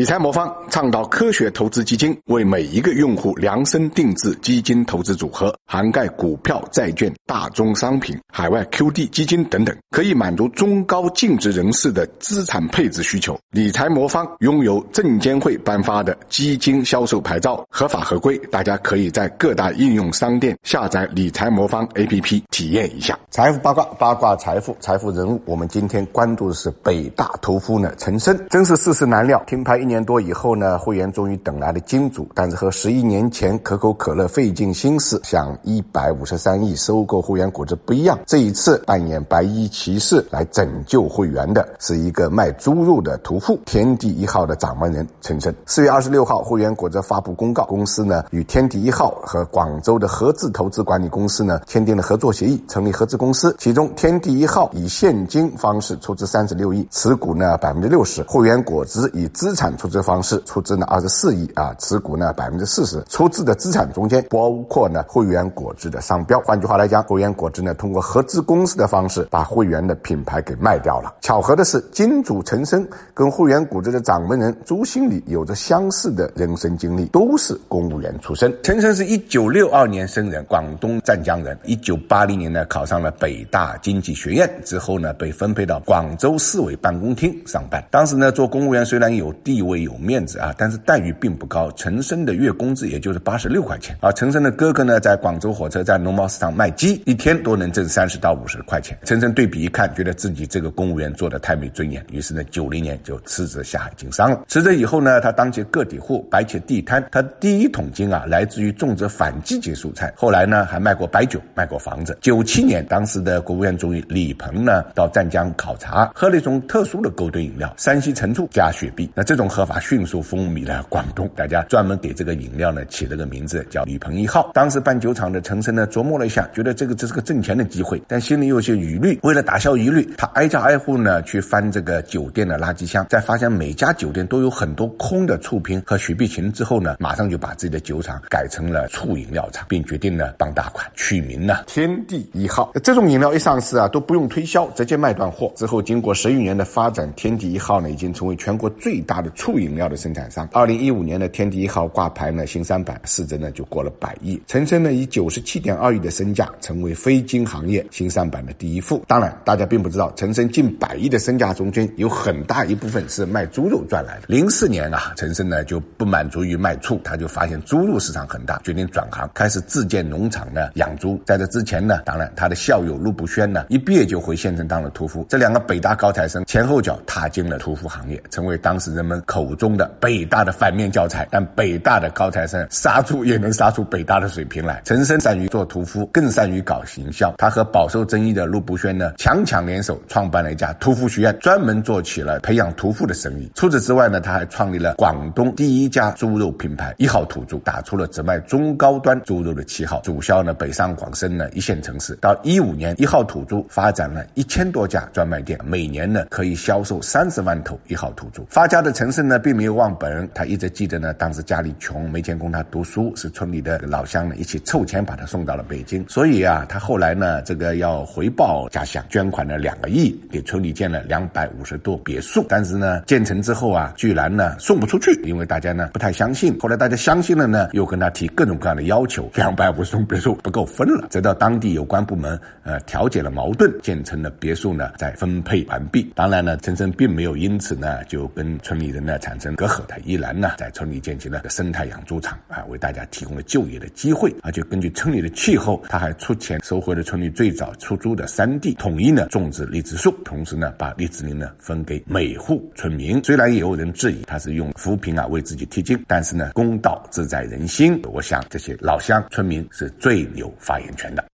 理财魔方倡导科学投资基金，为每一个用户量身定制基金投资组合，涵盖股票、债券、大宗商品、海外 QD 基金等等，可以满足中高净值人士的资产配置需求。理财魔方拥有证监会颁发的基金销售牌照，合法合规。大家可以在各大应用商店下载理财魔方 APP 体验一下。财富八卦，八卦财富，财富人物。我们今天关注的是北大屠夫呢，陈升，真是世事难料，听牌。一年多以后呢，会员终于等来了金主，但是和十一年前可口可乐费尽心思想一百五十三亿收购会员果汁不一样，这一次扮演白衣骑士来拯救会员的是一个卖猪肉的屠夫，天地一号的掌门人陈升。四月二十六号，会员果汁发布公告，公司呢与天地一号和广州的合资投资管理公司呢签订了合作协议，成立合资公司，其中天地一号以现金方式出资三十六亿，持股呢百分之六十，会员果汁以资产。出资方式出资呢二十四亿啊，持股呢百分之四十，出资的资产中间包括呢汇源果汁的商标。换句话来讲，汇源果汁呢通过合资公司的方式把汇源的品牌给卖掉了。巧合的是，金主陈升跟汇源果汁的掌门人朱新礼有着相似的人生经历，都是公务员出身。陈升是一九六二年生人，广东湛江人。一九八零年呢考上了北大经济学院，之后呢被分配到广州市委办公厅上班。当时呢做公务员虽然有地。地位有面子啊，但是待遇并不高。陈升的月工资也就是八十六块钱而陈升的哥哥呢，在广州火车站农贸市场卖鸡，一天都能挣三十到五十块钱。陈升对比一看，觉得自己这个公务员做的太没尊严，于是呢，九零年就辞职下海经商了。辞职以后呢，他当起个体户，摆起地摊。他第一桶金啊，来自于种植反季节蔬菜。后来呢，还卖过白酒，卖过房子。九七年，当时的国务院总理李鹏呢，到湛江考察，喝了一种特殊的勾兑饮料——山西陈醋加雪碧。那这种合法迅速风靡了广东，大家专门给这个饮料呢起了个名字叫“李鹏一号”。当时办酒厂的陈升呢琢磨了一下，觉得这个这是个挣钱的机会，但心里有些疑虑。为了打消疑虑，他挨家挨户呢去翻这个酒店的垃圾箱，在发现每家酒店都有很多空的醋瓶和雪碧瓶之后呢，马上就把自己的酒厂改成了醋饮料厂，并决定呢傍大款取名呢“天地一号”。这种饮料一上市啊都不用推销，直接卖断货。之后经过十余年的发展，“天地一号”呢已经成为全国最大的醋饮料。的生产商，二零一五年的天地一号挂牌呢，新三板市值呢就过了百亿。陈升呢以九十七点二亿的身价，成为非金行业新三板的第一富。当然，大家并不知道，陈升近百亿的身价中间有很大一部分是卖猪肉赚来的。零四年啊，陈升呢就不满足于卖醋，他就发现猪肉市场很大，决定转行，开始自建农场呢养猪。在这之前呢，当然他的校友陆步轩呢一毕业就回县城当了屠夫。这两个北大高材生前后脚踏进了屠夫行业，成为当时人们口中。的北大的反面教材，但北大的高材生杀猪也能杀出北大的水平来。陈升善于做屠夫，更善于搞行销。他和饱受争议的陆步轩呢，强强联手，创办了一家屠夫学院，专门做起了培养屠夫的生意。除此之外呢，他还创立了广东第一家猪肉品牌一号土猪，打出了只卖中高端猪肉的旗号，主销呢北上广深呢一线城市。到一五年，一号土猪发展了一千多家专卖店，每年呢可以销售三十万头一号土猪。发家的陈升呢，并没有忘本，他一直记得呢，当时家里穷，没钱供他读书，是村里的老乡呢一起凑钱把他送到了北京。所以啊，他后来呢，这个要回报家乡，捐款了两个亿，给村里建了两百五十多别墅。但是呢，建成之后啊，居然呢送不出去，因为大家呢不太相信。后来大家相信了呢，又跟他提各种各样的要求，两百五十栋别墅不够分了。直到当地有关部门呃调解了矛盾，建成了别墅呢，再分配完毕。当然呢，陈升并没有因此呢就跟村里人呢产生隔阂。他依然呢，在村里建起了生态养猪场啊，为大家提供了就业的机会。而且根据村里的气候，他还出钱收回了村里最早出租的山地，统一呢种植荔枝树，同时呢把荔枝林呢分给每户村民。虽然也有人质疑他是用扶贫啊为自己贴金，但是呢公道自在人心。我想这些老乡村民是最有发言权的。